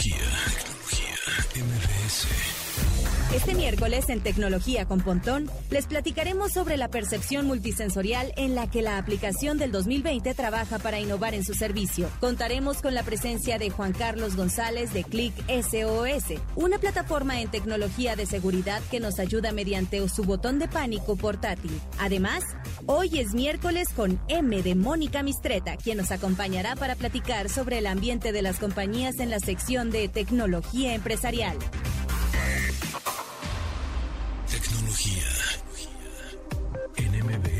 Tecnología, tecnología. Este miércoles en Tecnología con Pontón les platicaremos sobre la percepción multisensorial en la que la aplicación del 2020 trabaja para innovar en su servicio. Contaremos con la presencia de Juan Carlos González de Click SOS, una plataforma en tecnología de seguridad que nos ayuda mediante su botón de pánico portátil. Además, hoy es miércoles con M de Mónica Mistreta, quien nos acompañará para platicar sobre el ambiente de las compañías en la sección de tecnología empresarial.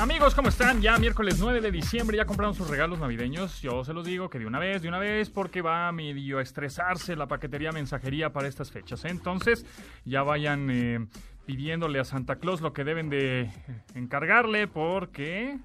Amigos, ¿cómo están? Ya miércoles 9 de diciembre, ya compraron sus regalos navideños. Yo se los digo que de una vez, de una vez, porque va a medio estresarse la paquetería mensajería para estas fechas. Entonces, ya vayan eh, pidiéndole a Santa Claus lo que deben de encargarle, porque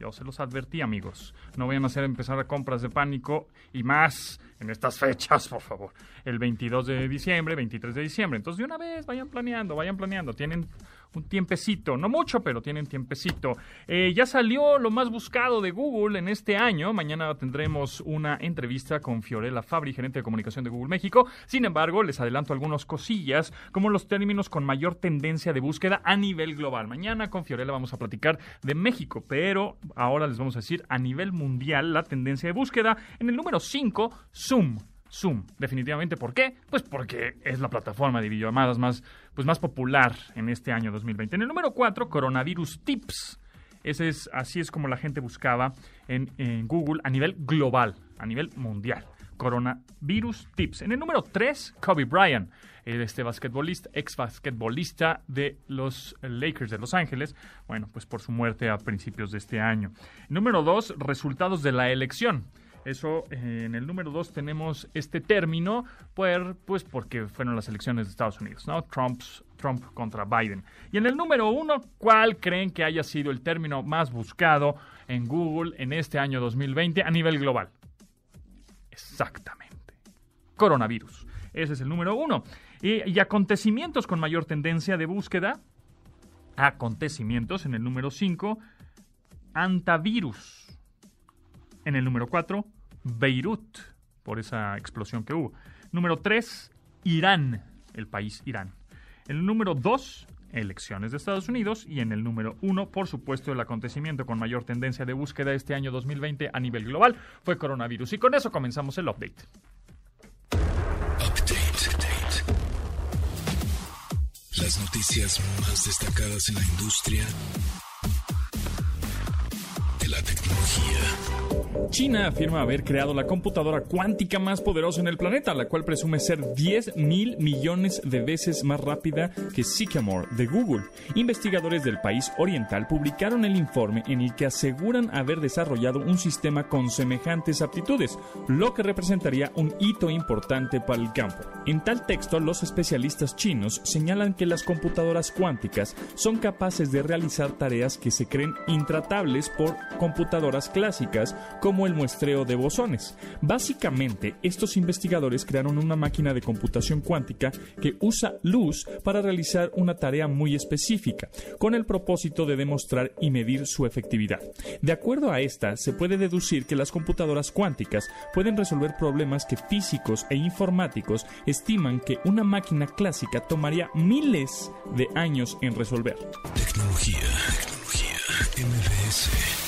yo se los advertí, amigos. No vayan a hacer empezar compras de pánico y más en estas fechas, por favor. El 22 de diciembre, 23 de diciembre. Entonces, de una vez, vayan planeando, vayan planeando. Tienen un tiempecito, no mucho, pero tienen tiempecito. Eh, ya salió lo más buscado de Google en este año. Mañana tendremos una entrevista con Fiorella Fabri, gerente de comunicación de Google México. Sin embargo, les adelanto algunas cosillas, como los términos con mayor tendencia de búsqueda a nivel global. Mañana con Fiorella vamos a platicar de México, pero ahora les vamos a decir a nivel mundial la tendencia de búsqueda. En el número 5, Zoom. Zoom, definitivamente. ¿Por qué? Pues porque es la plataforma de videollamadas más, pues más popular en este año 2020. En el número 4, Coronavirus Tips. Ese es, así es como la gente buscaba en, Google a nivel global, a nivel mundial. Coronavirus Tips. En el número 3, Kobe Bryant, este basquetbolista, ex basquetbolista de los Lakers de Los Ángeles, bueno, pues por su muerte a principios de este año. Número 2, resultados de la elección. Eso, eh, en el número dos tenemos este término, pues, pues porque fueron las elecciones de Estados Unidos, ¿no? Trump's, Trump contra Biden. Y en el número uno, ¿cuál creen que haya sido el término más buscado en Google en este año 2020 a nivel global? Exactamente. Coronavirus. Ese es el número uno. Y, acontecimientos con mayor tendencia de búsqueda. Acontecimientos en el número 5. Antavirus. En el número 4, Beirut, por esa explosión que hubo. Número 3, Irán, el país Irán. El número 2, elecciones de Estados Unidos. Y en el número 1, por supuesto, el acontecimiento con mayor tendencia de búsqueda este año 2020 a nivel global fue coronavirus. Y con eso comenzamos el update. Update. Las noticias más destacadas en la industria de la tecnología. China afirma haber creado la computadora cuántica más poderosa en el planeta, la cual presume ser 10 mil millones de veces más rápida que Sycamore de Google. Investigadores del país oriental publicaron el informe en el que aseguran haber desarrollado un sistema con semejantes aptitudes, lo que representaría un hito importante para el campo. En tal texto, los especialistas chinos señalan que las computadoras cuánticas son capaces de realizar tareas que se creen intratables por computadoras clásicas como el muestreo de bosones. Básicamente, estos investigadores crearon una máquina de computación cuántica que usa luz para realizar una tarea muy específica, con el propósito de demostrar y medir su efectividad. De acuerdo a esta, se puede deducir que las computadoras cuánticas pueden resolver problemas que físicos e informáticos estiman que una máquina clásica tomaría miles de años en resolver. Tecnología, tecnología, MBS.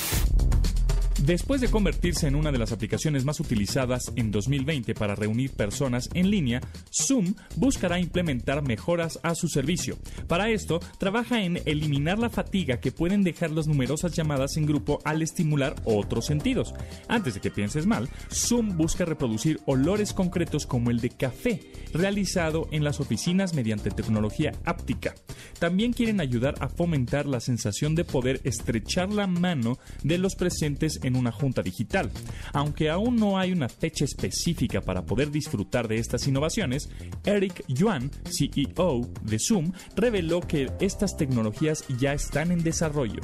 Después de convertirse en una de las aplicaciones más utilizadas en 2020 para reunir personas en línea, Zoom buscará implementar mejoras a su servicio. Para esto, trabaja en eliminar la fatiga que pueden dejar las numerosas llamadas en grupo al estimular otros sentidos. Antes de que pienses mal, Zoom busca reproducir olores concretos como el de café, realizado en las oficinas mediante tecnología áptica. También quieren ayudar a fomentar la sensación de poder estrechar la mano de los presentes en una junta digital. Aunque aún no hay una fecha específica para poder disfrutar de estas innovaciones, Eric Yuan, CEO de Zoom, reveló que estas tecnologías ya están en desarrollo.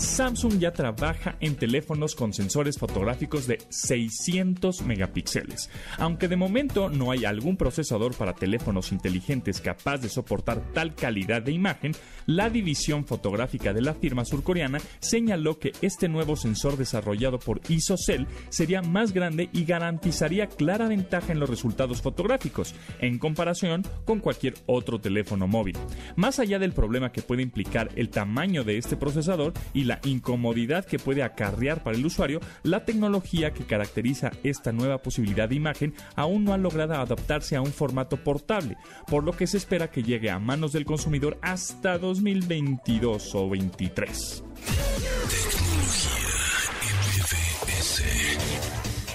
Samsung ya trabaja en teléfonos con sensores fotográficos de 600 megapíxeles. Aunque de momento no hay algún procesador para teléfonos inteligentes capaz de soportar tal calidad de imagen, la división fotográfica de la firma surcoreana señaló que este nuevo sensor desarrollado por ISOCELL sería más grande y garantizaría clara ventaja en los resultados fotográficos en comparación con cualquier otro teléfono móvil. Más allá del problema que puede implicar el tamaño de este procesador y la incomodidad que puede acarrear para el usuario, la tecnología que caracteriza esta nueva posibilidad de imagen aún no ha logrado adaptarse a un formato portable, por lo que se espera que llegue a manos del consumidor hasta 2022 o 23.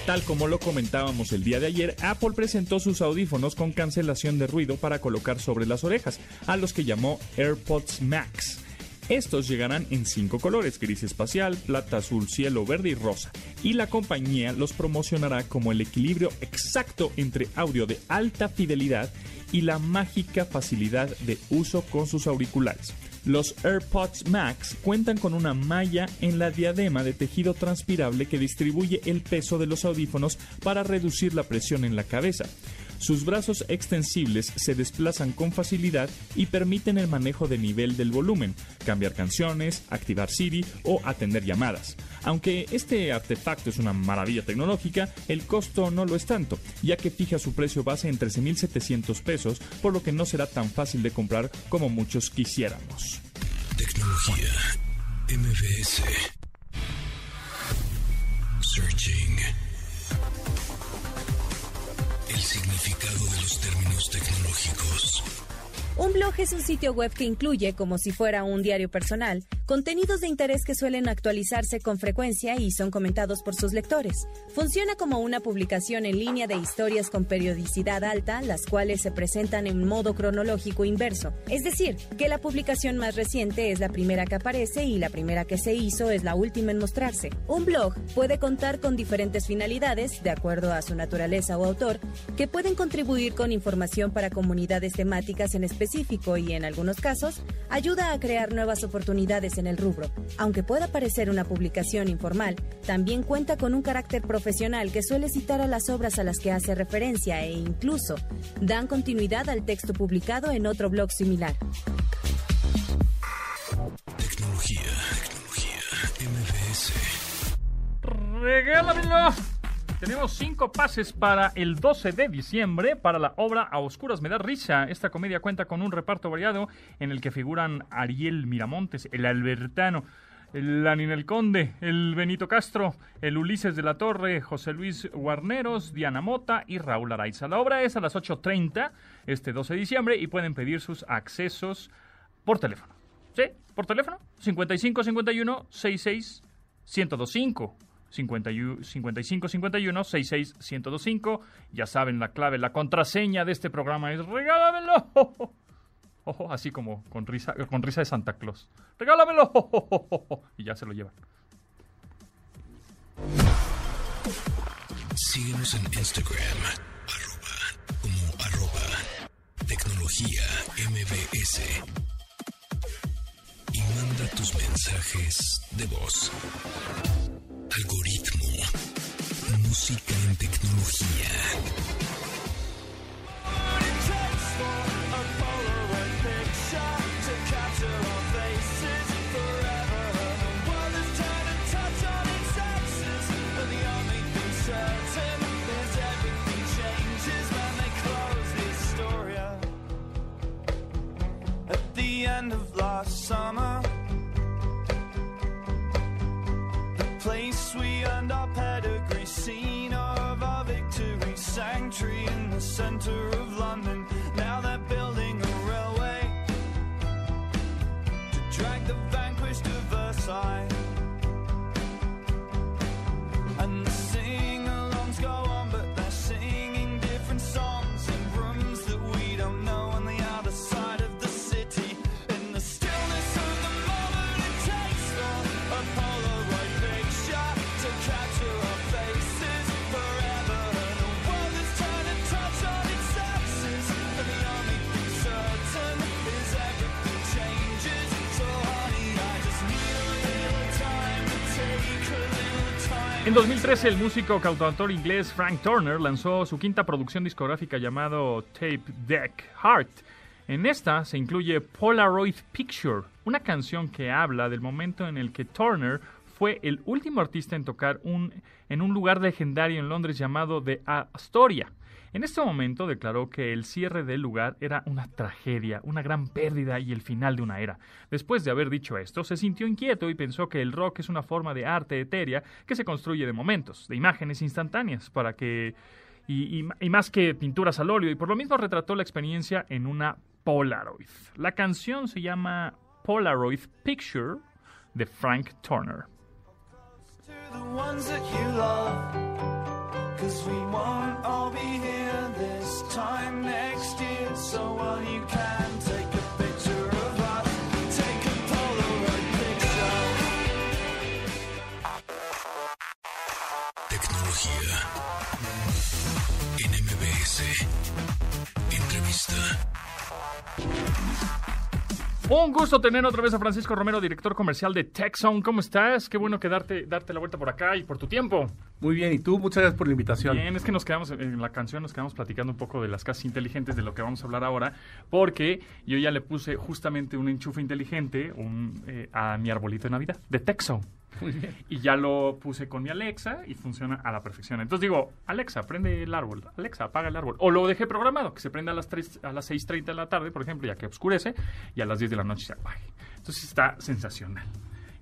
Tal como lo comentábamos el día de ayer, Apple presentó sus audífonos con cancelación de ruido para colocar sobre las orejas, a los que llamó AirPods Max. Estos llegarán en cinco colores, gris espacial, plata, azul, cielo, verde y rosa, y la compañía los promocionará como el equilibrio exacto entre audio de alta fidelidad y la mágica facilidad de uso con sus auriculares. Los AirPods Max cuentan con una malla en la diadema de tejido transpirable que distribuye el peso de los audífonos para reducir la presión en la cabeza. Sus brazos extensibles se desplazan con facilidad y permiten el manejo de nivel del volumen, cambiar canciones, activar Siri o atender llamadas. Aunque este artefacto es una maravilla tecnológica, el costo no lo es tanto, ya que fija su precio base en 13.700 pesos, por lo que no será tan fácil de comprar como muchos quisiéramos. Tecnología. MBS. Searching. El significado de los términos tecnológicos. Un blog es un sitio web que incluye, como si fuera un diario personal, contenidos de interés que suelen actualizarse con frecuencia y son comentados por sus lectores. Funciona como una publicación en línea de historias con periodicidad alta, las cuales se presentan en modo cronológico inverso. Es decir, que la publicación más reciente es la primera que aparece y la primera que se hizo es la última en mostrarse. Un blog puede contar con diferentes finalidades, de acuerdo a su naturaleza o autor, que pueden contribuir con información para comunidades temáticas en específico y en algunos casos ayuda a crear nuevas oportunidades en el rubro. Aunque pueda parecer una publicación informal, también cuenta con un carácter profesional que suele citar a las obras a las que hace referencia e incluso dan continuidad al texto publicado en otro blog similar. Tecnología. Tecnología. MBS. Regálamelo. Tenemos cinco pases para el 12 de diciembre para la obra A Oscuras Me da risa. Esta comedia cuenta con un reparto variado en el que figuran Ariel Miramontes, el Albertano, el Lanin Conde, el Benito Castro, el Ulises de la Torre, José Luis Guarneros, Diana Mota y Raúl Araiza. La obra es a las 8.30 este 12 de diciembre y pueden pedir sus accesos por teléfono. ¿Sí? ¿Por teléfono? 55 51 66 1025. 55 51 66 1025. Ya saben la clave, la contraseña de este programa es regálamelo. Ojo, así como con risa, con risa de Santa Claus. Regálamelo. Y ya se lo llevan. Síguenos en Instagram, arroba, como arroba, tecnología MBS. Y manda tus mensajes de voz. Algoritmo. Música en tecnología. At the end of last summer, center of En 2013, el músico cantautor inglés Frank Turner lanzó su quinta producción discográfica llamado Tape Deck Heart. En esta se incluye Polaroid Picture, una canción que habla del momento en el que Turner fue el último artista en tocar un, en un lugar legendario en Londres llamado The Astoria. En este momento declaró que el cierre del lugar era una tragedia, una gran pérdida y el final de una era. Después de haber dicho esto, se sintió inquieto y pensó que el rock es una forma de arte etérea que se construye de momentos, de imágenes instantáneas, para que y, más que pinturas al óleo, y por lo mismo retrató la experiencia en una Polaroid. La canción se llama Polaroid Picture de Frank Turner. Time next year. So while you can take a picture of us, take a Polaroid picture. Tecnología. En MBS. Entrevista. Un gusto tener otra vez a Francisco Romero, director comercial de TechZone. ¿Cómo estás? Qué bueno que darte, darte la vuelta por acá y por tu tiempo. Muy bien, y tú, muchas gracias por la invitación. Bien, es que nos quedamos en la canción, nos quedamos platicando un poco de las casas inteligentes, de lo que vamos a hablar ahora, porque yo ya le puse justamente un enchufe inteligente un, eh, a mi arbolito de Navidad, de TechZone. Y ya lo puse con mi Alexa y funciona a la perfección. Entonces digo, Alexa, prende el árbol. Alexa, apaga el árbol. O lo dejé programado, que se prenda a las, 3, a las 6.30 de la tarde, por ejemplo, ya que oscurece, y a las 10 de la noche se apague. Entonces está sensacional.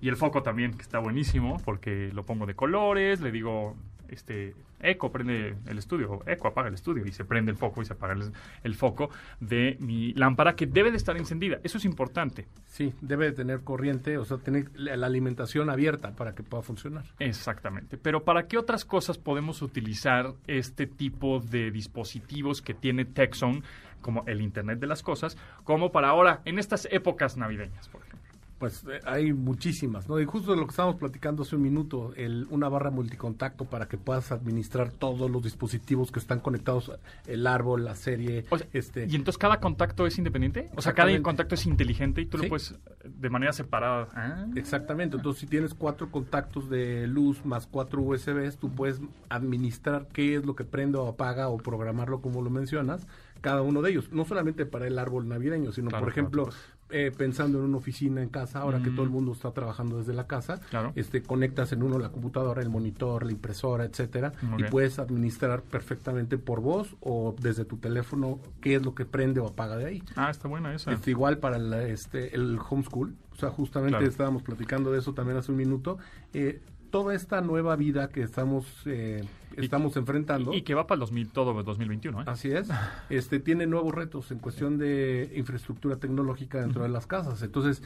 Y el foco también, que está buenísimo, porque lo pongo de colores, le digo, este, Eco, prende el estudio, Eco, apaga el estudio, y se prende el foco y se apaga el, el foco de mi lámpara, que debe de estar encendida. Eso es importante. Sí, debe de tener corriente, o sea, tener la alimentación abierta para que pueda funcionar. Exactamente. Pero ¿para qué otras cosas podemos utilizar este tipo de dispositivos que tiene TechZone, como el Internet de las Cosas, como para ahora, en estas épocas navideñas, por ejemplo? Pues eh, hay muchísimas, ¿no? Y justo de lo que estábamos platicando hace un minuto, el, una barra multicontacto para que puedas administrar todos los dispositivos que están conectados, el árbol, la serie, O sea, este... ¿Y entonces cada contacto es independiente? O sea, cada contacto es inteligente y tú lo Sí. puedes eh, de manera separada. Ah. Exactamente, entonces si tienes cuatro contactos de luz más cuatro USBs, tú puedes administrar qué es lo que prende o apaga o programarlo como lo mencionas, cada uno de ellos, no solamente para el árbol navideño, sino Claro, por ejemplo, claro. Eh, pensando en una oficina en casa, ahora que Mm. todo el mundo está trabajando desde la casa, Claro. este conectas en uno la computadora, el monitor, la impresora, etcétera, y puedes administrar perfectamente por voz o desde tu teléfono qué es lo que prende o apaga de ahí. Ah, está buena esa. Este, igual para la- este, el homeschool, o sea, justamente Claro. estábamos platicando de eso también hace un minuto. Eh, toda esta nueva vida que estamos eh, estamos enfrentando, Y, y que va para el 2000, todo el 2021, ¿eh? así es, este tiene nuevos retos en cuestión de infraestructura tecnológica dentro de las casas. Entonces,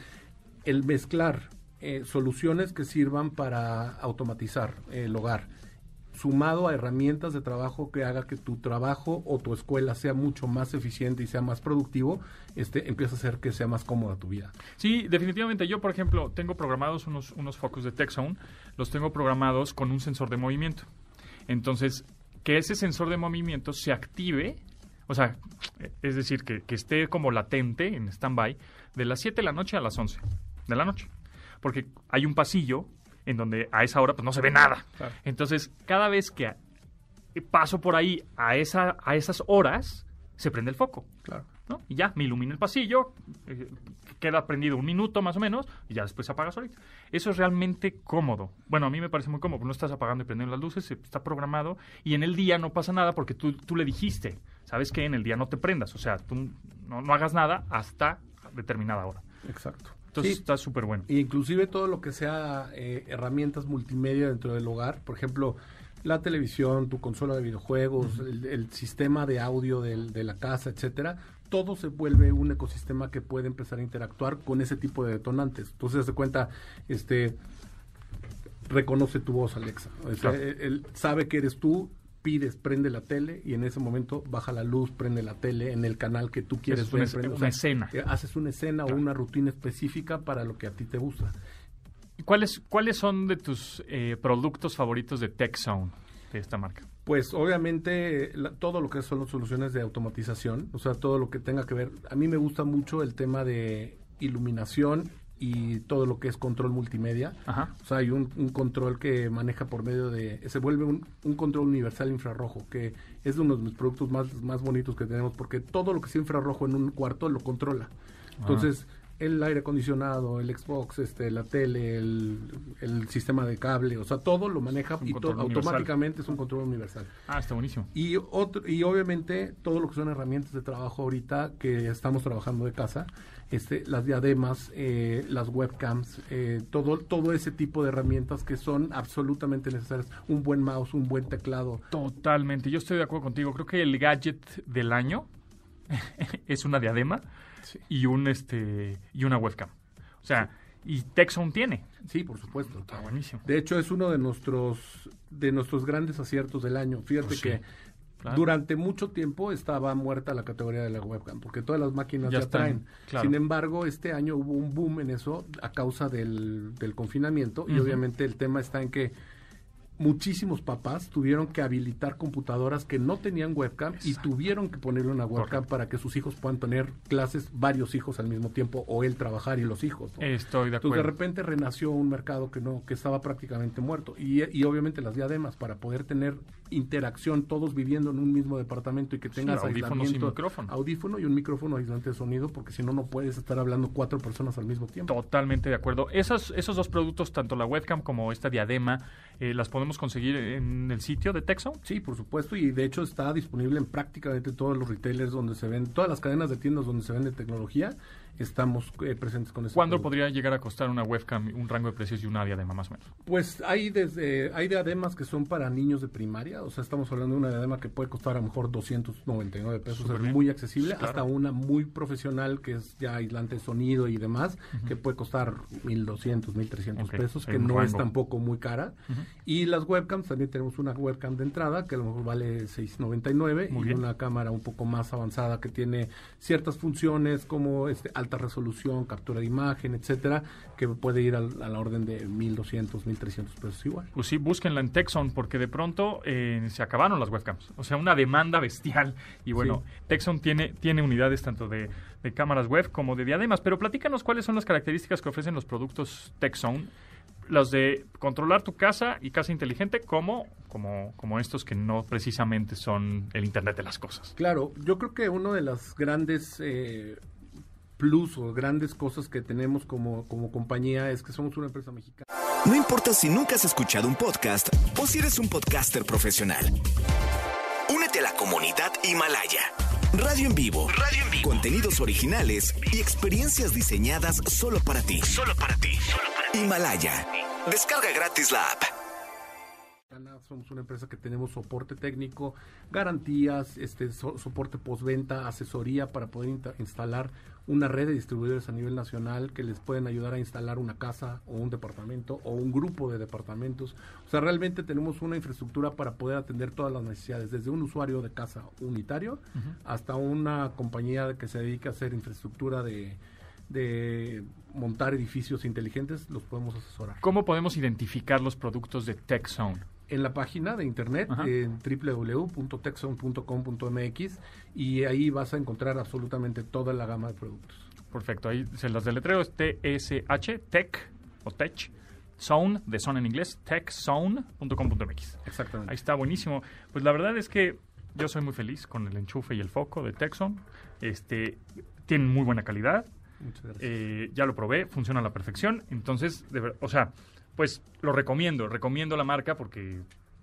el mezclar eh, soluciones que sirvan para automatizar el hogar, sumado a herramientas de trabajo que haga que tu trabajo o tu escuela sea mucho más eficiente y sea más productivo, este empieza a hacer que sea más cómoda tu vida. Sí, definitivamente. Yo, por ejemplo, tengo programados unos, unos focos de TechZone. Los tengo programados con un sensor de movimiento. Entonces, que ese sensor de movimiento se active, o sea, es decir, que, que esté como latente en stand-by de las 7 de la noche a las 11 de la noche. Porque hay un pasillo en donde a esa hora pues no se ve nada. Claro. Entonces, cada vez que paso por ahí a, esa, a esas horas, se prende el foco. Claro. ¿no? Y ya, me ilumina el pasillo, eh, queda prendido un minuto más o menos, y ya después se apaga solito. Eso es realmente cómodo. Bueno, a mí me parece muy cómodo, no estás apagando y prendiendo las luces, está programado, y en el día no pasa nada porque tú, tú le dijiste, ¿sabes que En el día no te prendas, o sea, tú no, no hagas nada hasta determinada hora. Exacto. Entonces Sí, está súper bueno. inclusive todo lo que sea eh, herramientas multimedia dentro del hogar, por ejemplo, la televisión, tu consola de videojuegos, el, el sistema de audio del- de la casa, etcétera, todo se vuelve un ecosistema que puede empezar a interactuar con ese tipo de detonantes. Entonces, de cuenta, este reconoce tu voz, Alexa. O sea, Claro. él, él sabe que eres tú, pides, prende la tele y en ese momento baja la luz, prende la tele en el canal que tú quieres Es una ver. O una sea, escena. eh, Haces una escena Claro. o una rutina específica para lo que a ti te gusta. ¿Y ¿Cuáles, ¿Cuáles son de tus eh, productos favoritos de TechZone, de esta marca? Pues obviamente la- todo lo que son las soluciones de automatización, o sea, todo lo que tenga que ver. A mí me gusta mucho el tema de iluminación y todo lo que es control multimedia. Ajá. O sea, hay un, un control que maneja por medio de... Se vuelve un, un control universal infrarrojo, que es uno de los productos más, más bonitos que tenemos, porque todo lo que sea infrarrojo en un cuarto lo controla. Entonces, el aire acondicionado, el Xbox, este, la tele, el, el sistema de cable, o sea, todo lo maneja y to- automáticamente es un control universal. Ah, está buenísimo. Y, otro, y obviamente todo lo que son herramientas de trabajo ahorita que estamos trabajando de casa, este, las diademas, eh, las webcams, eh, todo, todo ese tipo de herramientas que son absolutamente necesarias. Un buen mouse, un buen teclado. Totalmente, yo estoy de acuerdo contigo. Creo que el gadget del año es una diadema y un este y una webcam. O sea, y Texon tiene. Sí, por supuesto. Está buenísimo. De hecho, es uno de nuestros, de nuestros grandes aciertos del año. Fíjate Pues sí, que claro. durante mucho tiempo estaba muerta la categoría de la webcam, porque todas las máquinas Ya ya, están, traen. claro. Sin embargo, este año hubo un boom en eso a causa del, del confinamiento y obviamente el tema está en que muchísimos papás tuvieron que habilitar computadoras que no tenían webcam y tuvieron que ponerle una webcam Correcto. para que sus hijos puedan tener clases, varios hijos al mismo tiempo, o él trabajar y los hijos. ¿no? Estoy de Entonces de acuerdo. repente renació un mercado que no que estaba prácticamente muerto y, y obviamente las diademas para poder tener interacción todos viviendo en un mismo departamento y que Sí, tengas audífonos y aislamiento, micrófono. audífono y un micrófono aislante de sonido porque si no no puedes estar hablando cuatro personas al mismo tiempo. Totalmente de acuerdo. Esos, esos dos productos, tanto la webcam como esta diadema, eh, las podemos conseguir en el sitio de Texon. Sí, por supuesto, y de hecho está disponible en prácticamente todos los retailers donde se ven, todas las cadenas de tiendas donde se vende tecnología, estamos eh, presentes con este ¿Cuándo producto. podría llegar a costar una webcam, un rango de precios y una diadema más o menos? Pues hay desde hay diademas que son para niños de primaria, o sea, estamos hablando de una diadema que puede costar a lo mejor 299 pesos, Súper es bien. muy accesible, Sí, claro. hasta una muy profesional que es ya aislante de sonido y demás, que puede costar 1200, 1300 Ok, pesos, hay que no es tampoco muy cara. Y las webcams también tenemos una webcam de entrada que a lo mejor vale 699 Muy y bien. una cámara un poco más avanzada que tiene ciertas funciones como este alta resolución, captura de imagen, etcétera, que puede ir al- a la orden de 1200, 1300 pesos igual. Pues sí, búsquenla en Texon porque de pronto eh, se acabaron las webcams. O sea, una demanda bestial. Y bueno, Texon tiene, tiene unidades tanto de, de cámaras web como de diademas. Pero platícanos cuáles son las características que ofrecen los productos Texon. Los de controlar tu casa y casa inteligente como, como, como estos que no precisamente son el Internet de las cosas. Claro, yo creo que una de las grandes eh, plus o grandes cosas que tenemos como, como compañía es que somos una empresa mexicana. No importa si nunca has escuchado un podcast o si eres un podcaster profesional. Únete a la comunidad Himalaya. Radio en vivo. Radio en vivo. Contenidos originales y experiencias diseñadas solo para ti. Solo para ti. Himalaya. Descarga gratis la app. Somos una empresa que tenemos soporte técnico, garantías, este so- soporte postventa, asesoría para poder instalar una red de distribuidores a nivel nacional que les pueden ayudar a instalar una casa o un departamento o un grupo de departamentos. O sea, realmente tenemos una infraestructura para poder atender todas las necesidades, desde un usuario de casa unitario hasta una compañía que se dedica a hacer infraestructura de, de montar edificios inteligentes, los podemos asesorar. ¿Cómo podemos identificar los productos de TechZone? En la página de internet Ajá. en www.texon.com.mx y ahí vas a encontrar absolutamente toda la gama de productos. Perfecto, ahí se las deletreo, es T-S-H, Tech o Tech, Zone, de Zone en inglés, techzone.com.mx. Exactamente. Ahí está, buenísimo. Pues la verdad es que yo soy muy feliz con el enchufe y el foco de Texon. Este, tienen muy buena calidad. Muchas gracias. Eh, ya lo probé, funciona a la perfección. Entonces, de ver- o sea, pues lo recomiendo. Recomiendo la marca porque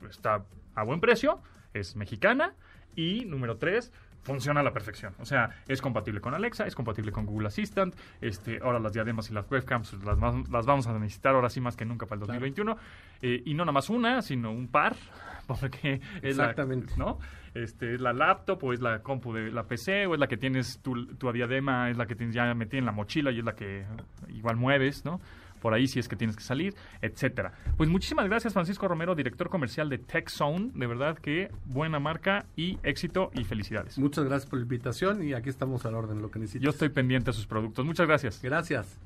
está a buen precio, es mexicana y número tres, funciona a la perfección. O sea, es compatible con Alexa, es compatible con Google Assistant. Este, ahora las diademas y las webcams las, las vamos a necesitar ahora sí más que nunca para el 2021. Eh, y no nada más una, sino un par, porque es la, Exactamente. ¿no? Este, es la laptop o es la compu de la PC o es la que tienes tu, tu diadema, es la que tienes ya metida en la mochila y es la que igual mueves, ¿no? Por ahí si es que tienes que salir, etcétera. Pues muchísimas gracias Francisco Romero, director comercial de TechZone. De verdad que buena marca y éxito y felicidades. Muchas gracias por la invitación y aquí estamos a la orden, lo que necesites. Yo estoy pendiente a sus productos. Muchas gracias. Gracias.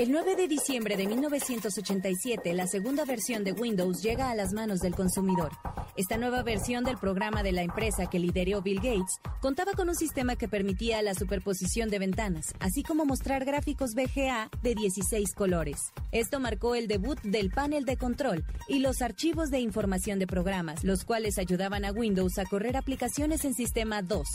El 9 de diciembre de 1987, la segunda versión de Windows llega a las manos del consumidor. Esta nueva versión del programa de la empresa que lideró Bill Gates contaba con un sistema que permitía la superposición de ventanas, así como mostrar gráficos VGA de 16 colores. Esto marcó el debut del panel de control y los archivos de información de programas, los cuales ayudaban a Windows a correr aplicaciones en sistema 2.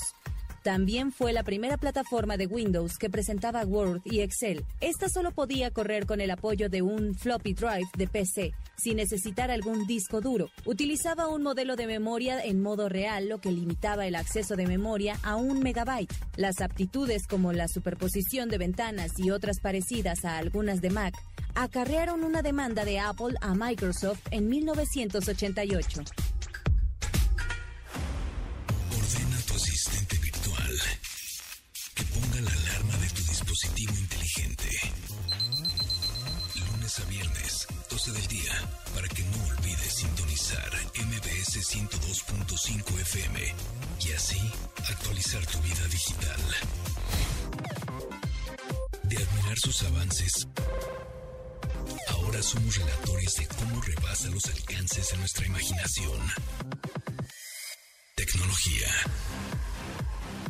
También fue la primera plataforma de Windows que presentaba Word y Excel. Esta solo podía correr con el apoyo de un floppy drive de PC, sin necesitar algún disco duro. Utilizaba un modelo de memoria en modo real, lo que limitaba el acceso de memoria a un megabyte. Las aptitudes como la superposición de ventanas y otras parecidas a algunas de Mac acarrearon una demanda de Apple a Microsoft en 1988. 102.5 FM y así actualizar tu vida digital. De admirar sus avances, ahora somos relatores de cómo rebasa los alcances de nuestra imaginación. Tecnología.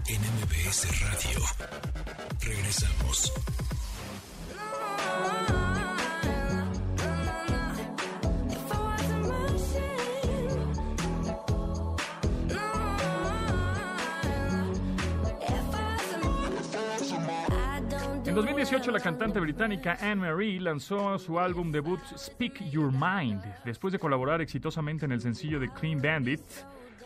En MBS Radio. Regresamos. En 2018, la cantante británica Anne Marie lanzó su álbum debut Speak Your Mind, después de colaborar exitosamente en el sencillo de Clean Bandit,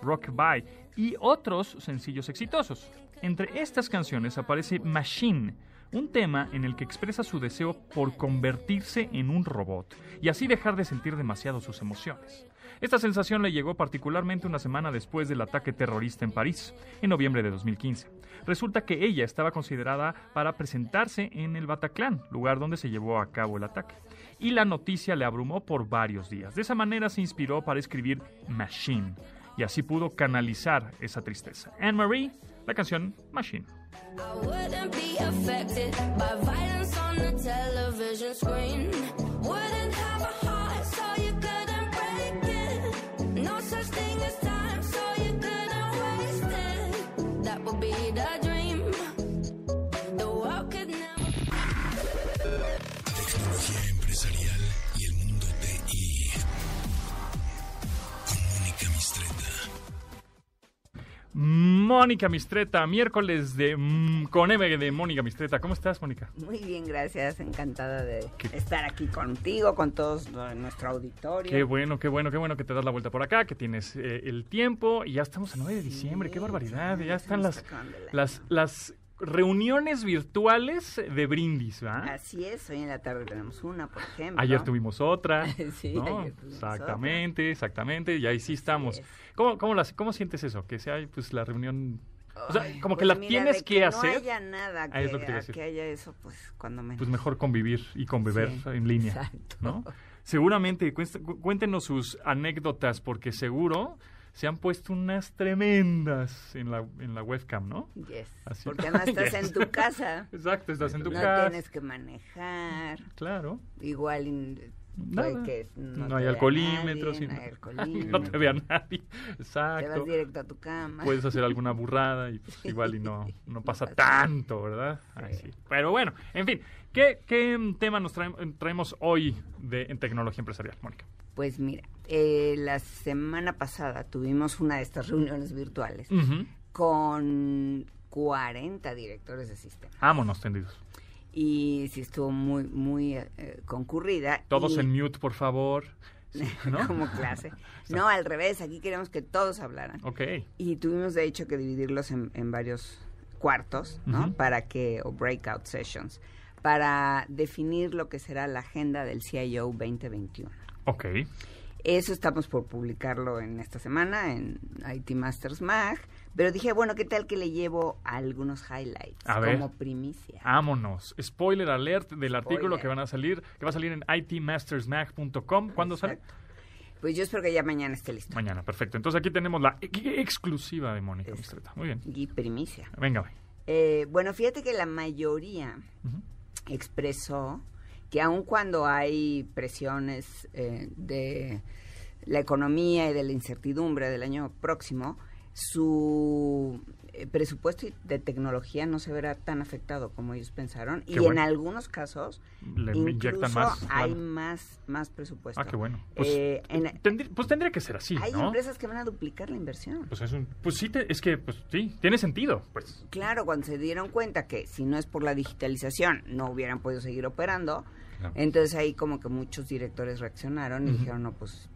Rock By, y otros sencillos exitosos. Entre estas canciones aparece Machine, un tema en el que expresa su deseo por convertirse en un robot y así dejar de sentir demasiado sus emociones. Esta sensación le llegó particularmente una semana después del ataque terrorista en París, en noviembre de 2015. Resulta que ella estaba considerada para presentarse en el Bataclan, lugar donde se llevó a cabo el ataque. Y la noticia le abrumó por varios días. De esa manera se inspiró para escribir Machine, y así pudo canalizar esa tristeza. Anne-Marie, la canción Machine. I wouldn't be affected by violence on the television screen. Wouldn't Mónica Mistreta, miércoles de mm, con M de Mónica Mistreta. ¿Cómo estás, Mónica? Muy bien, gracias. Encantada de Qué- estar aquí contigo, con todos nuestro auditorio. Qué bueno, qué bueno, qué bueno que te das la vuelta por acá, que tienes eh, el tiempo y ya estamos a 9 de diciembre. Qué barbaridad, ya ya están las, las, las reuniones virtuales de brindis, ¿verdad? Así es, hoy en la tarde tenemos una, por ejemplo. Ayer tuvimos otra. Sí, ¿no? ayer tuvimos exactamente, exactamente. Y ahí sí estamos. es. ¿Cómo, cómo, las- ¿Cómo sientes eso? Que sea pues la reunión. O sea, como que pues la mira, tienes de que, no hacer. haya nada que, Ah, es lo que a que haya eso, pues cuando menos. Pues mejor convivir y conviver Sí, en línea. exacto. ¿no? Seguramente, cuéntenos sus anécdotas, porque seguro se han puesto unas tremendas en la, en la webcam, ¿no? Yes, Así. Porque no estás Yes. en tu casa. Exacto, estás en tu no casa. tienes que manejar. Claro. Igual in- Nada. puede que no, No, te hay alcoholímetros. no hay alcoholímetros. no te vea nadie. Te Exacto. vas directo a tu cama. Puedes hacer alguna burrada y pues, igual y no, no pasa tanto, ¿verdad? Ay, sí. Pero bueno, en fin, ¿qué, qué tema nos traem- traemos hoy de, en tecnología empresarial, Mónica? Pues mira, eh, la semana pasada tuvimos una de estas reuniones virtuales con 40 directores de sistema. Vámonos tendidos. Y sí estuvo muy, muy eh, concurrida. Todos y- en mute, por favor. Sí, ¿no? como clase. No, al revés, aquí queremos que todos hablaran. Ok. Y tuvimos de hecho que dividirlos en, en varios cuartos, ¿no? Para que, o breakout sessions, para definir lo que será la agenda del CIO 2021. Ok. Eso estamos por publicarlo en esta semana en IT Masters Mag. Pero dije, bueno, ¿qué tal que le llevo algunos highlights A ver. como primicia? Vámonos. Spoiler alert del artículo que van a salir, que va a salir en itmastersmag.com. ¿Cuándo sale? Pues yo espero que ya mañana esté listo. Mañana, perfecto. Entonces aquí tenemos la ex- exclusiva de Mónica. Mistreta. Muy bien. Y primicia. Venga. Eh, bueno, fíjate que la mayoría expresó que aun cuando hay presiones eh, de la economía y de la incertidumbre del año próximo, su eh, presupuesto de tecnología no se verá tan afectado como ellos pensaron y bueno. en algunos casos Le incluso más, hay claro. más más presupuesto. Ah, qué bueno. Pues, Eh, en- tendrí- pues tendría que ser así, hay ¿no? empresas que van a duplicar la inversión. Pues, es un, pues sí, te- es que, pues sí, tiene sentido. Pues Claro, cuando se dieron cuenta que si no es por la digitalización no hubieran podido seguir operando, Claro. entonces ahí como que muchos directores reaccionaron y dijeron, no, pues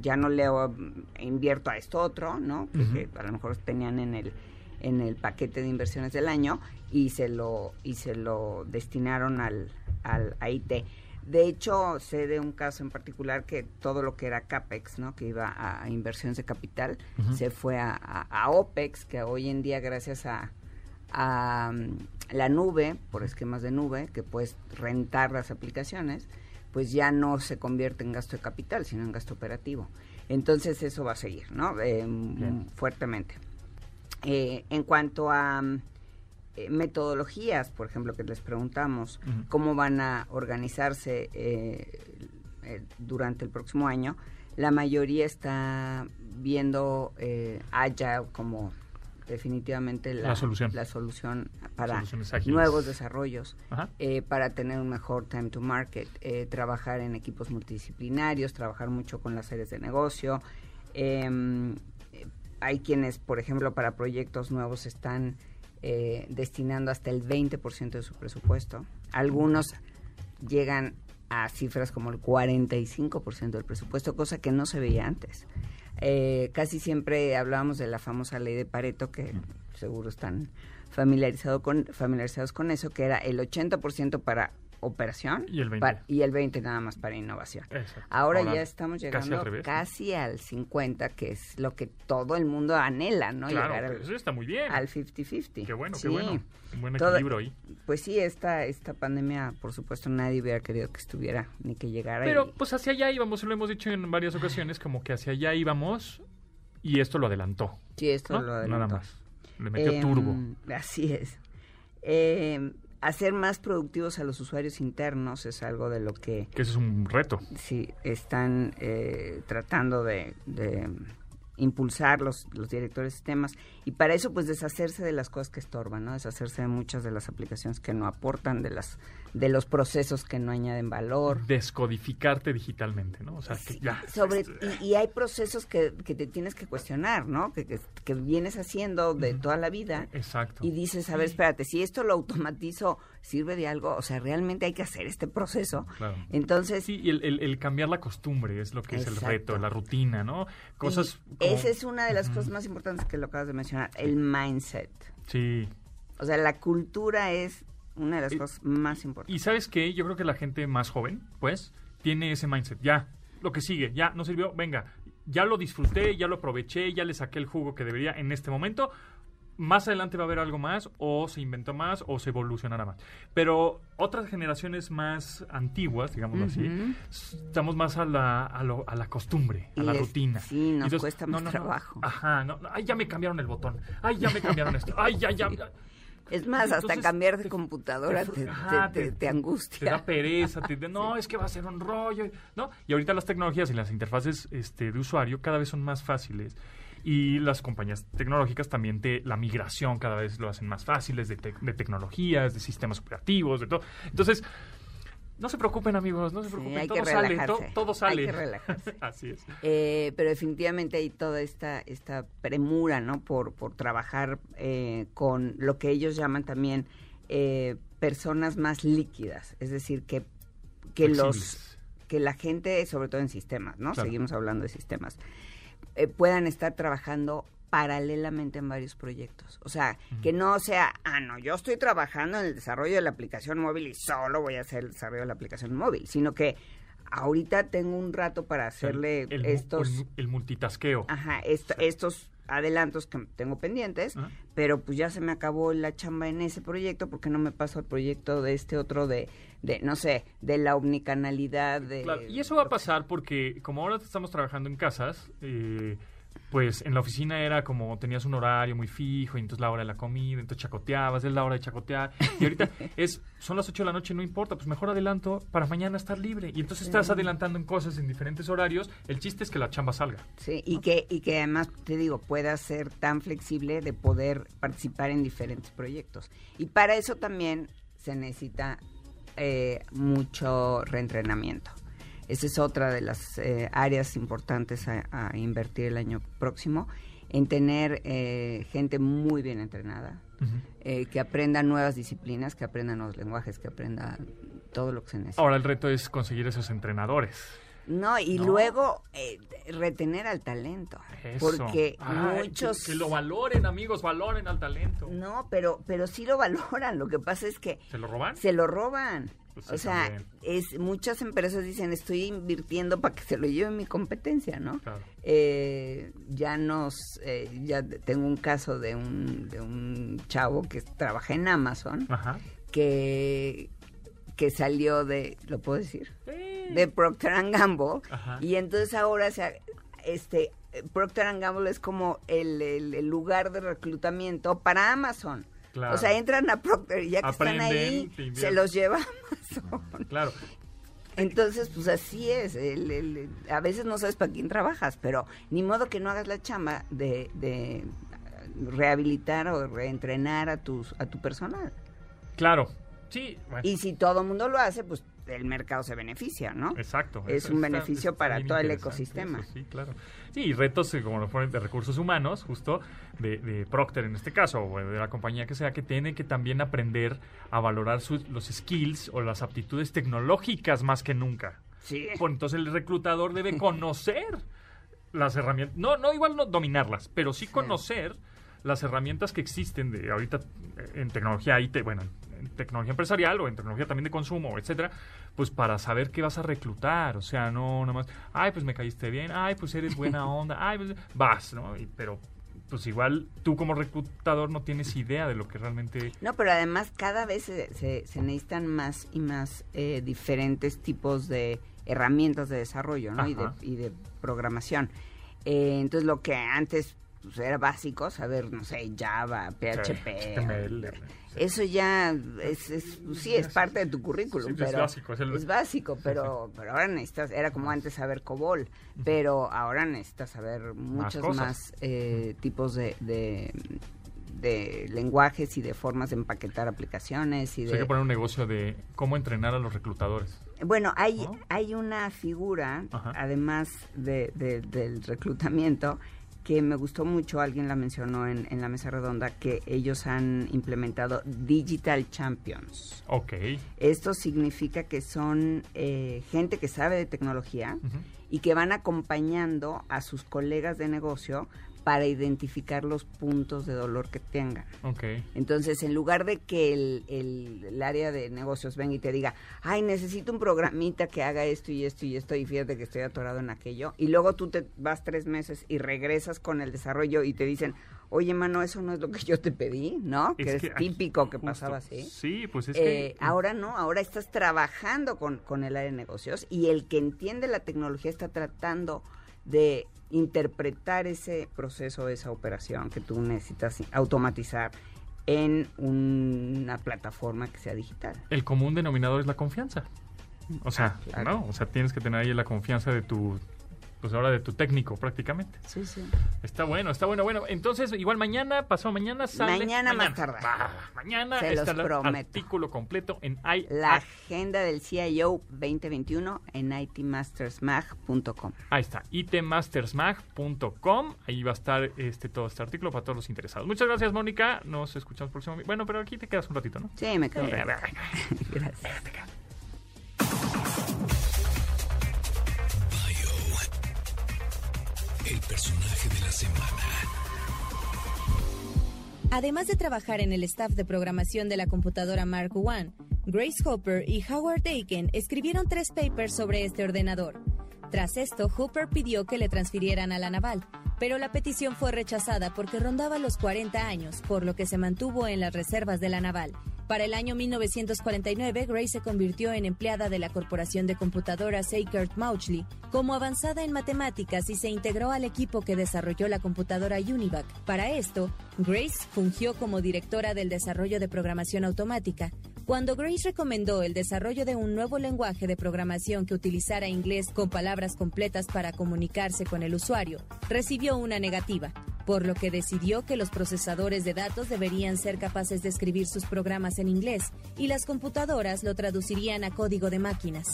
ya no leo, invierto a esto otro, ¿no? Que, Ujú. que a lo mejor tenían en el en el paquete de inversiones del año y se lo y se lo destinaron al al a IT. De hecho, sé de un caso en particular que todo lo que era CAPEX, ¿no? que iba a, a inversiones de capital, se fue a, a- a OPEX, que hoy en día gracias a, a, mm, la nube, por esquemas de nube, que puedes rentar las aplicaciones, pues ya no se convierte en gasto de capital, sino en gasto operativo. Entonces eso va a seguir, ¿no? Eh, fuertemente. Eh, en cuanto a mm, eh, metodologías, por ejemplo, que les preguntamos, cómo van a organizarse eh, eh, durante el próximo año, la mayoría está viendo eh, Agile como definitivamente la, La solución. la solución para nuevos desarrollos, eh, para tener un mejor time to market, eh, trabajar en equipos multidisciplinarios, trabajar mucho con las áreas de negocio. Em, eh, hay quienes, por ejemplo, para proyectos nuevos están eh, destinando hasta el 20% de su presupuesto. Algunos llegan a cifras como el 45% del presupuesto, cosa que no se veía antes. Eh, casi siempre hablábamos de la famosa ley de Pareto, que seguro están familiarizado con, familiarizados con eso, que era el 80% para operación Y el 20. pa- y el 20 nada más para innovación. Ahora, Ahora, ya estamos casi llegando casi al 50, que es lo que todo el mundo anhela, ¿no? Claro, Llegar al, eso está muy bien. al 50-50. Qué bueno, Sí. qué bueno. Un buen Todo- equilibrio ahí. Pues sí, esta, esta pandemia, por supuesto, nadie hubiera querido que estuviera ni que llegara. Pero y- pues hacia allá íbamos, lo hemos dicho en varias ocasiones, como que hacia allá íbamos y esto lo adelantó. sí, esto ¿no? lo Nada adelantó. más. Le metió Em, turbo. Así es. Eh, hacer más productivos a los usuarios internos es algo de lo que Que ese es un reto. sí están eh, tratando de, de impulsar los, los directores de sistemas y para eso pues deshacerse de las cosas que estorban, ¿no? deshacerse de muchas de las aplicaciones que no aportan, de las de los procesos que no añaden valor. Descodificarte digitalmente, ¿no? O sea, que ya. sobre y, y hay procesos que, que te tienes que cuestionar, ¿no? Que, que, que vienes haciendo de toda la vida Exacto. y dices, a ver, espérate, si esto lo automatizo, ¿sirve de algo? O sea, realmente hay que hacer este proceso. Claro. Entonces, Sí, y el, el- el cambiar la costumbre es lo que es el reto, la rutina, ¿no? Cosas. como- esa es una de las cosas más importantes que lo acabas de mencionar, el mindset. Sí. O sea, la cultura es una de las Y- cosas más importantes. Y sabes qué, yo creo que la gente más joven, pues, tiene ese mindset. Ya, lo que sigue, ya no sirvió, venga, ya lo disfruté, ya lo aproveché, ya le saqué el jugo que debería en este momento. Más adelante va a haber algo más, o se inventó más, o se evolucionará más. Pero otras generaciones más antiguas, digámoslo así, Ujú. estamos más a la, a, lo- a la costumbre, a Y la rutina. sí, nos Entonces, cuesta más no, no. trabajo. Ajá, no, ay, ya me cambiaron el botón. Ay, ya me cambiaron esto. Ay, ya, ya. ya. Es más, hasta cambiar de te- computadora te te, fru- ajá, te- te- te angustia. Te da pereza, te, no, es que va a ser un rollo, ¿no? Y ahorita las tecnologías y las interfaces este, de usuario cada vez son más fáciles. Y las compañías tecnológicas también te, la migración cada vez lo hacen más fáciles de, tec- de tecnologías, de sistemas operativos, de todo. Entonces, no se preocupen amigos, no se Sí, preocupen, hay todo que sale, to- todo sale. que relajarse. Así es. Eh, pero definitivamente hay toda esta, esta premura, ¿no? Por, por trabajar eh, con lo que ellos llaman también eh, personas más líquidas. Es decir, que, que los que la gente, sobre todo en sistemas, ¿no? Claro. Seguimos hablando de sistemas, eh, puedan estar trabajando paralelamente en varios proyectos. O sea, que no sea, ah, no, yo estoy trabajando en el desarrollo de la aplicación móvil y solo voy a hacer el desarrollo de la aplicación móvil, sino que ahorita tengo un rato para hacerle el, mu- estos, el, el multitasqueo. ajá, est- estos adelantos que tengo pendientes, Ajá. pero pues ya se me acabó la chamba en ese proyecto, porque no me paso al proyecto de este otro de, de no sé, de la omnicanalidad de... Claro, y eso va a pasar porque como ahora estamos trabajando en casas, eh, pues en la oficina era como tenías un horario muy fijo, y entonces la hora de la comida, entonces chacoteabas, es la hora de chacotear. Y ahorita es, son las 8 de la noche, no importa, pues mejor adelanto para mañana estar libre. Y entonces estás adelantando en cosas en diferentes horarios. El chiste es que la chamba salga. Sí, y que, y que además, te digo, pueda ser tan flexible de poder participar en diferentes proyectos. Y para eso también se necesita eh, mucho reentrenamiento. Esa es otra de las eh, áreas importantes a, a invertir el año próximo, en tener eh, gente muy bien entrenada, eh, que aprenda nuevas disciplinas, que aprenda nuevos lenguajes, que aprenda todo lo que se necesita. Ahora el reto es conseguir esos entrenadores. No, y No. luego eh, retener al talento. Eso. Porque Ay, muchos... Que, que lo valoren, amigos, valoren al talento. No, pero, pero sí lo valoran. Lo que pasa es que ¿Se lo roban? se lo roban. Pues sí, o sea, también. es muchas empresas dicen, estoy invirtiendo para que se lo lleve mi competencia, ¿no? Claro. Eh, ya nos, eh, ya tengo un caso de un, de un chavo que trabaja en Amazon, Ajá. que, que salió de, ¿lo puedo decir? De Procter and Gamble. Ajá. Y entonces ahora, o sea, este, Procter and Gamble es como el, el- el lugar de reclutamiento para Amazon. Claro. O sea, entran a Procter y ya que Aprenden, están ahí, se los lleva Amazon. Claro. Entonces, pues así es. el- el- a veces no sabes para quién trabajas, pero ni modo que no hagas la chamba de, de rehabilitar o reentrenar a, tus, a tu personal. Claro. Sí, bueno. Y si todo el mundo lo hace, pues el mercado se beneficia, ¿no? Exacto. Es Eso un está- beneficio está para todo el ecosistema. eso, sí, claro. Sí, y retos eh, como lo fueron de recursos humanos, justo de, de Procter en este caso, o de la compañía que sea, que tiene que también aprender a valorar sus, los skills o las aptitudes tecnológicas más que nunca. Sí. Pues entonces el reclutador debe conocer las herramientas, no, no igual no dominarlas, pero sí, conocer las herramientas que existen de ahorita eh, en tecnología IT, bueno, en tecnología empresarial o en tecnología también de consumo, etcétera, pues para saber qué vas a reclutar, o sea, no nada más, ay, pues me caíste bien, ay, pues eres buena onda, ay, pues vas, ¿no? Y- pero pues igual tú como reclutador no tienes idea de lo que realmente No, pero además cada vez se, se- se necesitan más y más eh, diferentes tipos de herramientas de desarrollo ¿no? y, de, Ajá. y de programación. Eh, entonces lo que antes pues, era básico, saber, no sé, Java, PHP. HTML, Eso ya es, es- pues, sí, es parte de tu currículum, Sí, es pero básico, es el- básico, pero, pero ahora necesitas, era como antes saber COBOL, pero ahora necesitas saber muchos más, eh, tipos de, de, de lenguajes y de formas de empaquetar aplicaciones y O sea, hay de... que poner un negocio de cómo entrenar a los reclutadores. Bueno, hay, ¿No? hay una figura, Ajá. además de- de- del reclutamiento, que me gustó mucho, alguien la mencionó en, en la mesa redonda, que ellos han implementado Digital Champions. Ok. Esto significa que son eh, gente que sabe de tecnología y que van acompañando a sus colegas de negocio para identificar los puntos de dolor que tengan. Ok. Entonces, en lugar de que el, el- el área de negocios venga y te diga, ay, necesito un programita que haga esto y esto y esto, y fíjate que estoy atorado en aquello, y luego tú te vas tres meses y regresas con el desarrollo y te dicen, oye, mano, eso no es lo que yo te pedí, ¿no? que es típico que justo. pasaba así. Sí, pues es Eh, que... ahora no, ahora estás trabajando con, con el área de negocios y el que entiende la tecnología está tratando de interpretar ese proceso, esa operación que tú necesitas automatizar en una plataforma que sea digital. El común denominador es la confianza. O sea, Ah, claro. ¿no? O sea, tienes que tener ahí la confianza de tu... Pues ahora de tu técnico prácticamente. Sí, sí. Está bueno, está bueno. Bueno, entonces igual mañana, pasado mañana sale... Mañana más tardar. Va, mañana Se está los el artículo completo en i La agenda del CIO 2021 en itmastersmag.com. Ahí está, itmastersmag.com. Ahí va a estar este todo este artículo para todos los interesados. Muchas gracias, Mónica. Nos escuchamos próximamente. Bueno, pero aquí te quedas un ratito, ¿no? Sí, me quedo. Sí. Gracias. El personaje de la semana. Además de trabajar en el staff de programación de la computadora Mark I, Grace Hopper y Howard Aiken escribieron tres papers sobre este ordenador. Tras esto, Hopper pidió que le transfirieran a la naval, pero la petición fue rechazada porque rondaba los 40 años, por lo que se mantuvo en las reservas de la naval. Para el año 1949, Grace se convirtió en empleada de la corporación de computadoras Sacred Mauchly como avanzada en matemáticas y se integró al equipo que desarrolló la computadora Univac. Para esto, Grace fungió como directora del desarrollo de programación automática. Cuando Grace recomendó el desarrollo de un nuevo lenguaje de programación que utilizara inglés con palabras completas para comunicarse con el usuario, recibió una negativa, por lo que decidió que los procesadores de datos deberían ser capaces de escribir sus programas en inglés y las computadoras lo traducirían a código de máquinas.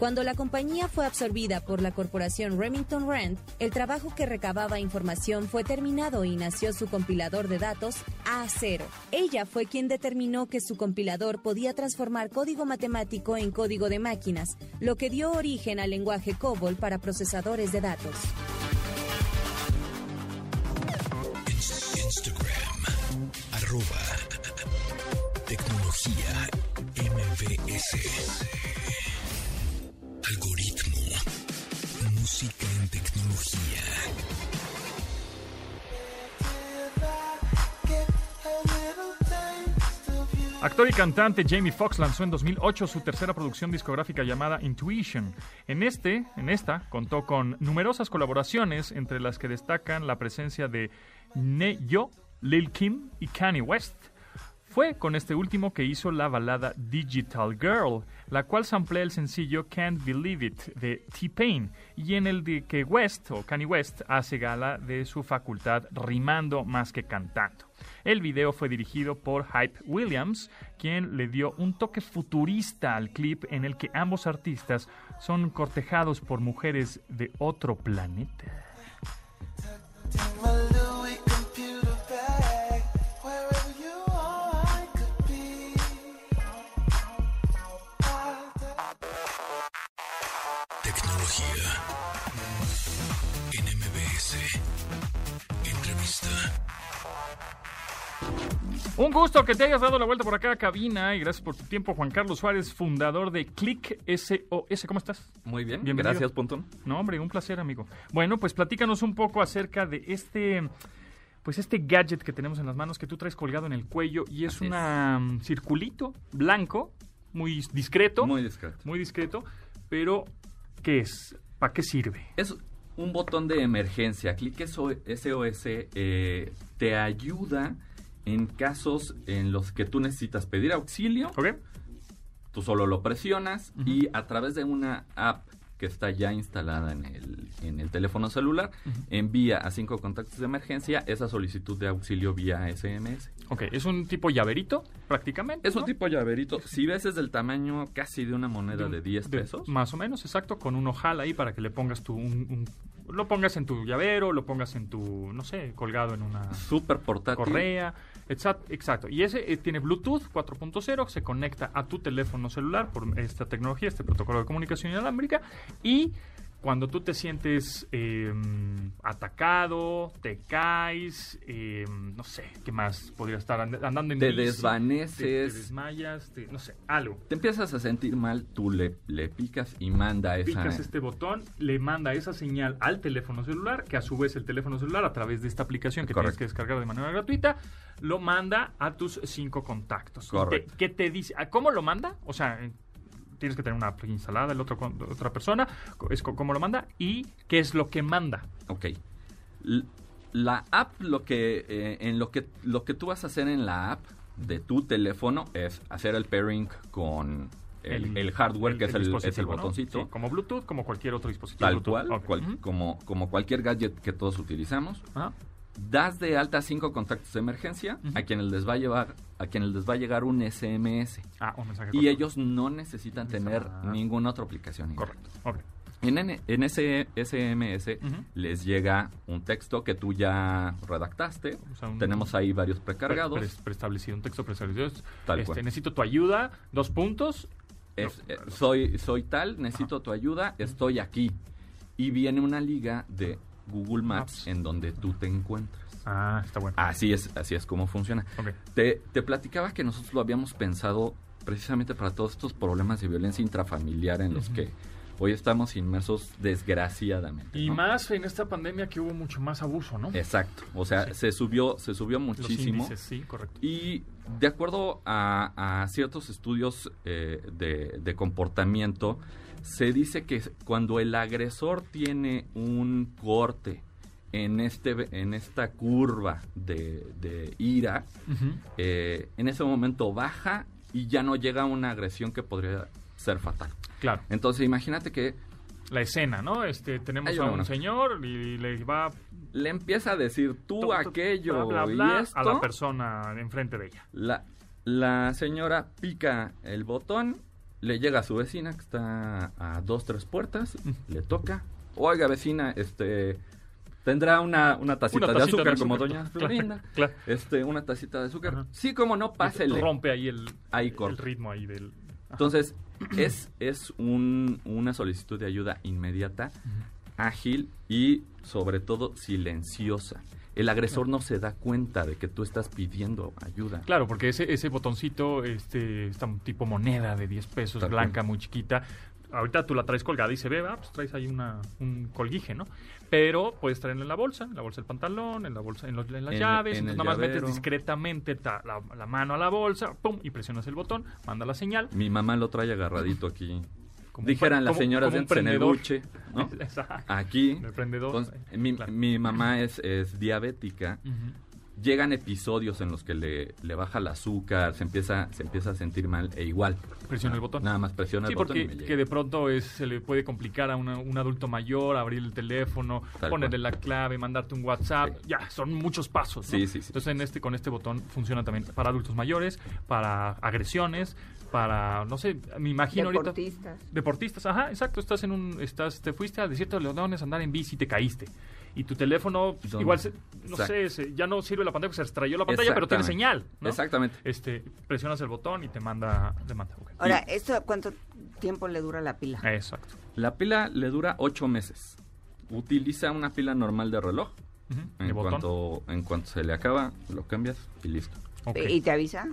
Cuando la compañía fue absorbida por la corporación Remington Rand, el trabajo que recababa información fue terminado y nació su compilador de datos A0. Ella fue quien determinó que su compilador podía transformar código matemático en código de máquinas, lo que dio origen al lenguaje COBOL para procesadores de datos. Instagram, arroba tecnología. Algoritmo, música en tecnología. Actor y cantante Jamie Foxx lanzó en 2008 su tercera producción discográfica llamada Intuition. En este, en esta, contó con numerosas colaboraciones entre las que destacan la presencia de Ne-Yo, Lil Kim y Kanye West. Fue con este último que hizo la balada Digital Girl, la cual samplea el sencillo Can't Believe It de T-Pain, y en el de que West o Kanye West hace gala de su facultad rimando más que cantando. El video fue dirigido por Hype Williams, quien le dio un toque futurista al clip en el que ambos artistas son cortejados por mujeres de otro planeta. Un gusto que te hayas dado la vuelta por acá a cabina y gracias por tu tiempo, Juan Carlos Suárez, fundador de Click SOS. ¿Cómo estás? Muy bien, Bienvenido. gracias, Pontón. No, hombre, un placer, amigo. Bueno, pues platícanos un poco acerca de este, pues este gadget que tenemos en las manos que tú traes colgado en el cuello y es un circulito blanco, muy discreto, Muy discreto. muy discreto, pero ¿qué es? ¿Para qué sirve? Es un botón de emergencia. Clic SOS eh, te ayuda en casos en los que tú necesitas pedir auxilio. ¿Ok? Tú solo lo presionas y a través de una app que está ya instalada en el, en el teléfono celular, envía a cinco contactos de emergencia esa solicitud de auxilio vía SMS. Ok, es un tipo llaverito, prácticamente. Es un tipo llaverito. Si ves es del tamaño casi de una moneda de 10 de- pesos. Más o menos, exacto, con un ojal ahí para que le pongas tu... un- un- lo pongas en tu llavero, lo pongas en tu, no sé, colgado en una Súper portátil. correa. Exacto. Y ese eh, tiene Bluetooth 4.0, se conecta a tu teléfono celular por esta tecnología, este protocolo de comunicación inalámbrica. Y cuando tú te sientes eh, atacado, te caes, eh, no sé, ¿qué más podría estar and- andando en Te bici, Te, te desvaneces. desmayas, te- no sé, algo. te empiezas a sentir mal, tú le, le picas y manda esa... Picas este botón, le manda esa señal al teléfono celular, que a su vez el teléfono celular, a través de esta aplicación que Correcto. tienes que descargar de manera gratuita, lo manda a tus cinco contactos. Correcto. ¿Qué te dice? ¿A ¿Cómo lo manda? O sea, tienes que tener una app instalada, el otro con- otra persona, es co- cómo lo manda y qué es lo que manda. Ok. La app, lo que, eh, en lo que, lo que tú vas a hacer en la app de tu teléfono es hacer el pairing con el, el hardware, que es, el, es el dispositivo, ¿no? botoncito. Sí, como Bluetooth, como cualquier otro dispositivo. Tal Bluetooth. cual, Ok. cual- Ujú. como, como cualquier gadget que todos utilizamos. Ajá. Das de alta cinco contactos de emergencia Ujú. a quienes les va a llevar, a quienes les va a llegar un SMS. Ah, un mensaje Y corto. ellos no necesitan tener Ah. ninguna otra aplicación. Correcto. En, en ese SMS les llega un texto que tú ya redactaste. O sea, un- Tenemos ahí varios precargados. Pre- pre- preestablecido, un texto preestablecido. Tal Este, cual. necesito tu ayuda, dos puntos. Es, eh, soy, soy tal, necesito tu ayuda, estoy aquí. Y viene una liga de Google Maps Maps. en donde tú te encuentras. Ah, está bueno. Así es, así es como funciona. Te, te platicaba que nosotros lo habíamos pensado precisamente para todos estos problemas de violencia intrafamiliar en los que hoy estamos inmersos desgraciadamente. Y ¿no? más en esta pandemia que hubo mucho más abuso, ¿no? Exacto, o sea, Sí. se subió, se subió Los muchísimo. índices, sí, correcto. Y de acuerdo a, a ciertos estudios eh, de, de comportamiento, se dice que cuando el agresor tiene un corte en, este, en esta curva de, de ira, eh, en ese momento baja y ya no llega a una agresión que podría ser fatal. Claro. Entonces imagínate que La escena, ¿no? Este, tenemos a un señor y le va le empieza a decir tú aquello bla, bla, y bla, esto. a la persona enfrente de ella. La, la señora pica el botón, le llega a su vecina que está a dos, tres puertas, le toca. Oiga, vecina, este tendrá una, una tacita, Una de azúcar de como doña Florinda. claro. Este, una tacita de azúcar. Ajá. Sí, como no, pásele. Rompe ahí el, Ahí el ritmo ahí del... Ajá. Entonces, es, es un- una solicitud de ayuda inmediata, ágil y sobre todo silenciosa. El agresor no se da cuenta de que tú estás pidiendo ayuda. Claro, porque ese, ese botoncito, este, está un tipo moneda de 10 pesos, Tal blanca, muy chiquita. Ahorita tú la traes colgada y se ve, ah, pues traes ahí una, un colguije, ¿no? Pero puedes traerla en la bolsa, en la bolsa del pantalón, en la bolsa, en, los- en las En- llaves, en entonces nada más metes discretamente ta- la, la mano a la bolsa, pum, y presionas el botón, manda la señal. Mi mamá lo trae agarradito aquí. Como Dijeran las como- señoras como de buche, ¿no? Aquí. Entonces, mi, Claro. mi mamá es, es diabética. Llegan episodios en los que le, le baja el azúcar, se empieza, se empieza a sentir mal e igual. Presiona el botón. Nada más presiona Sí, el botón y porque que de pronto es, se le puede complicar a una- un adulto mayor abrir el teléfono, Tal ponerle cual. la clave, mandarte un WhatsApp. Sí. Ya, son muchos pasos. ¿no? Sí, sí, sí. Entonces, en este, con este botón funciona también para adultos mayores, para agresiones, para, no sé, me imagino ahorita... Deportistas. Deportistas, ajá, exacto. Estás en un, estás, te fuiste al desierto de Leones a andar en bici y te caíste. Y tu teléfono, pues, ¿Dónde? igual, se- no Exacto. sé, se- ya no sirve la pantalla, porque se estrelló la pantalla, pero tiene señal. ¿no? Exactamente. Este, presionas el botón y te manda, te manda. Ahora, ¿esto cuánto tiempo le dura la pila? Exacto. La pila le dura ocho meses. Utiliza una pila normal de reloj. En cuanto, en cuanto se le acaba, lo cambias y listo. ¿Y te avisa?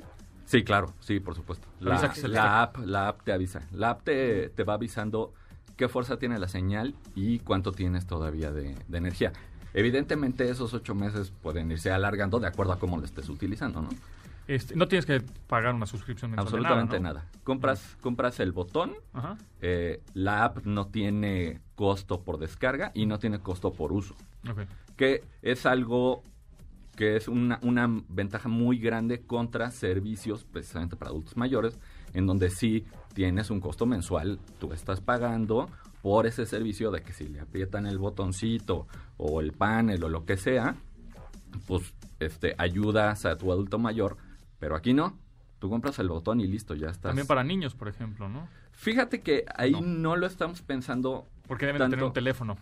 Sí, claro, sí, por supuesto. La, app, la app te avisa. La app te, te va avisando qué fuerza tiene la señal y cuánto tienes todavía de, de energía. Evidentemente esos ocho meses pueden irse alargando de acuerdo a cómo lo estés utilizando, ¿no? Este, no tienes que pagar una suscripción mensual de Absolutamente nada. nada. Compras, compras el botón, ¿no? Ajá. eh, la app no tiene costo por descarga y no tiene costo por uso. ok. que es algo que es una, una ventaja muy grande contra servicios precisamente para adultos mayores, en donde sí tienes un costo mensual, tú estás pagando por ese servicio de que si le aprietan el botoncito o el panel o lo que sea, pues este ayudas a tu adulto mayor, pero aquí no. Tú compras el botón y listo, ya estás. También para niños, por ejemplo, ¿no? Fíjate que ahí No. no, lo estamos pensando. Porque deben de tener un teléfono.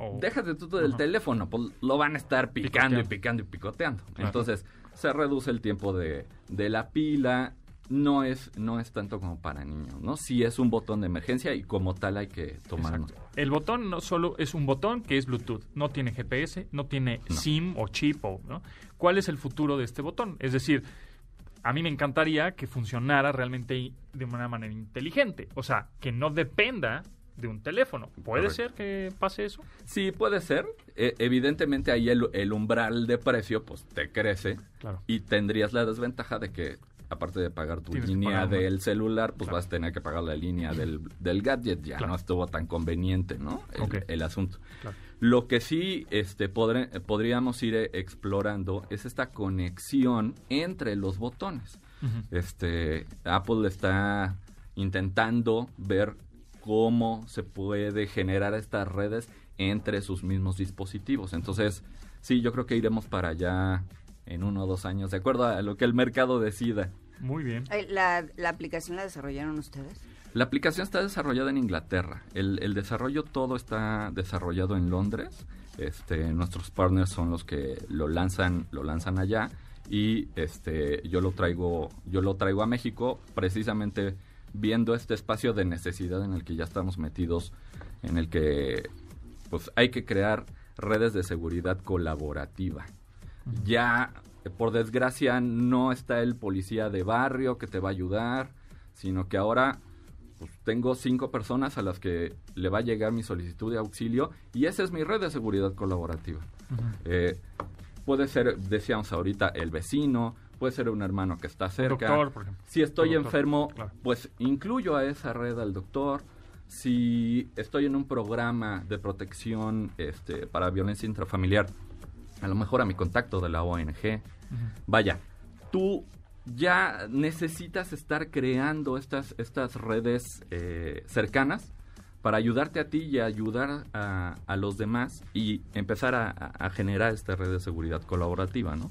O- Déjate tú del teléfono, pues lo van a estar picando y picando y picoteando. Claro. Entonces, se reduce el tiempo de, de la pila. No es, no es tanto como para niños, ¿no? Sí es un botón de emergencia y como tal hay que tomarlo. El botón no solo es un botón que es Bluetooth, no tiene GPS, no tiene No. SIM o chip, o, ¿no? ¿Cuál es el futuro de este botón? Es decir, a mí me encantaría que funcionara realmente de una manera inteligente, o sea, que no dependa de un teléfono. ¿Puede Correcto. ser que pase eso? Sí, puede ser. E- evidentemente ahí el, el umbral de precio pues te crece Claro. y tendrías la desventaja de que aparte de pagar tu Tienes línea pagar del celular, pues Claro. vas a tener que pagar la línea del, del gadget. Ya Claro. no estuvo tan conveniente, ¿no? El, el asunto. Claro. Lo que sí este, podríamos ir eh, explorando es esta conexión entre los botones. Este, Apple está intentando ver cómo se puede generar estas redes entre sus mismos dispositivos. Entonces, sí, yo creo que iremos para allá en uno o dos años, de acuerdo a lo que el mercado decida. Muy bien. ¿La, ¿La aplicación la desarrollaron ustedes? La aplicación está desarrollada en Inglaterra. El, el desarrollo todo está desarrollado en Londres. Este, nuestros partners son los que lo lanzan, lo lanzan allá y este, yo lo traigo, yo lo traigo a México precisamente viendo este espacio de necesidad en el que ya estamos metidos, en el que pues hay que crear redes de seguridad colaborativa. Ya, por desgracia, no está el policía de barrio que te va a ayudar, sino que ahora pues, tengo cinco personas a las que le va a llegar mi solicitud de auxilio y esa es mi red de seguridad colaborativa. Eh, puede ser, decíamos ahorita, el vecino, puede ser un hermano que está cerca. doctor, por ejemplo. Si estoy doctor, enfermo, claro. pues incluyo a esa red al doctor. Si estoy en un programa de protección este, para violencia intrafamiliar, a lo mejor a mi contacto de la ONG. Vaya, tú ya necesitas estar creando estas, estas redes eh, cercanas para ayudarte a ti y ayudar a, a los demás y empezar a generar esta red de seguridad colaborativa, ¿no?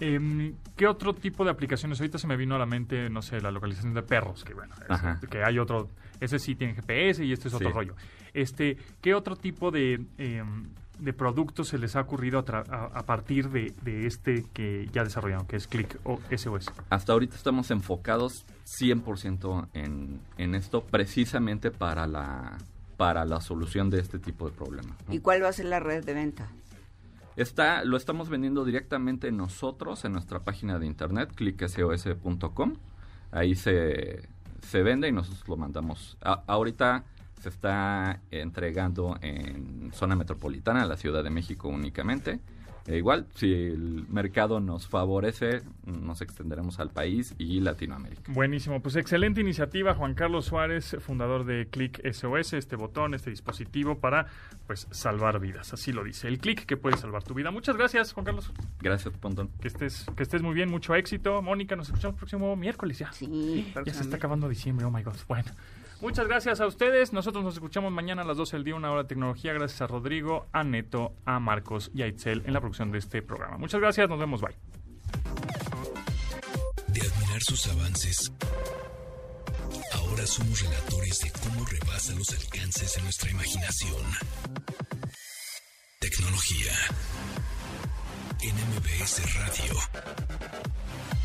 Em, ¿Qué otro tipo de aplicaciones? Ahorita se me vino a la mente, no sé, la localización de perros, que bueno, es- que hay otro, ese sí tiene GPS y este es otro Sí. rollo. Este, ¿qué otro tipo de, em, de productos se les ha ocurrido a, tra- a- a partir de, de este que ya desarrollaron, que es Click o SOS? Hasta ahorita estamos enfocados 100% en, en esto precisamente para la, para la solución de este tipo de problemas. ¿no? ¿Y cuál va a ser la red de venta? Está, lo estamos vendiendo directamente nosotros en nuestra página de internet, clicksos.com. Ahí se, se vende y nosotros lo mandamos. Ahorita se está entregando en zona metropolitana, la Ciudad de México únicamente. E igual, si el mercado nos favorece, nos extenderemos al país y Latinoamérica. Buenísimo, pues excelente iniciativa, Juan Carlos Suárez, fundador de Click SOS, este botón, este dispositivo para pues salvar vidas, así lo dice, el click que puede salvar tu vida. Muchas gracias, Juan Carlos. Gracias, Pontón. Que estés, que estés muy bien, mucho éxito. Mónica, nos escuchamos el próximo miércoles ya. Sí, Ya se está acabando diciembre, oh my god. Bueno, muchas gracias a ustedes. Nosotros nos escuchamos mañana a las 12 del día, una hora de tecnología. Gracias a Rodrigo, a Neto, a Marcos y a Itzel en la producción de este programa. Muchas gracias, nos vemos, bye. De admirar sus avances, ahora somos relatores de cómo rebasa los alcances de nuestra imaginación. Tecnología. En MBS Radio.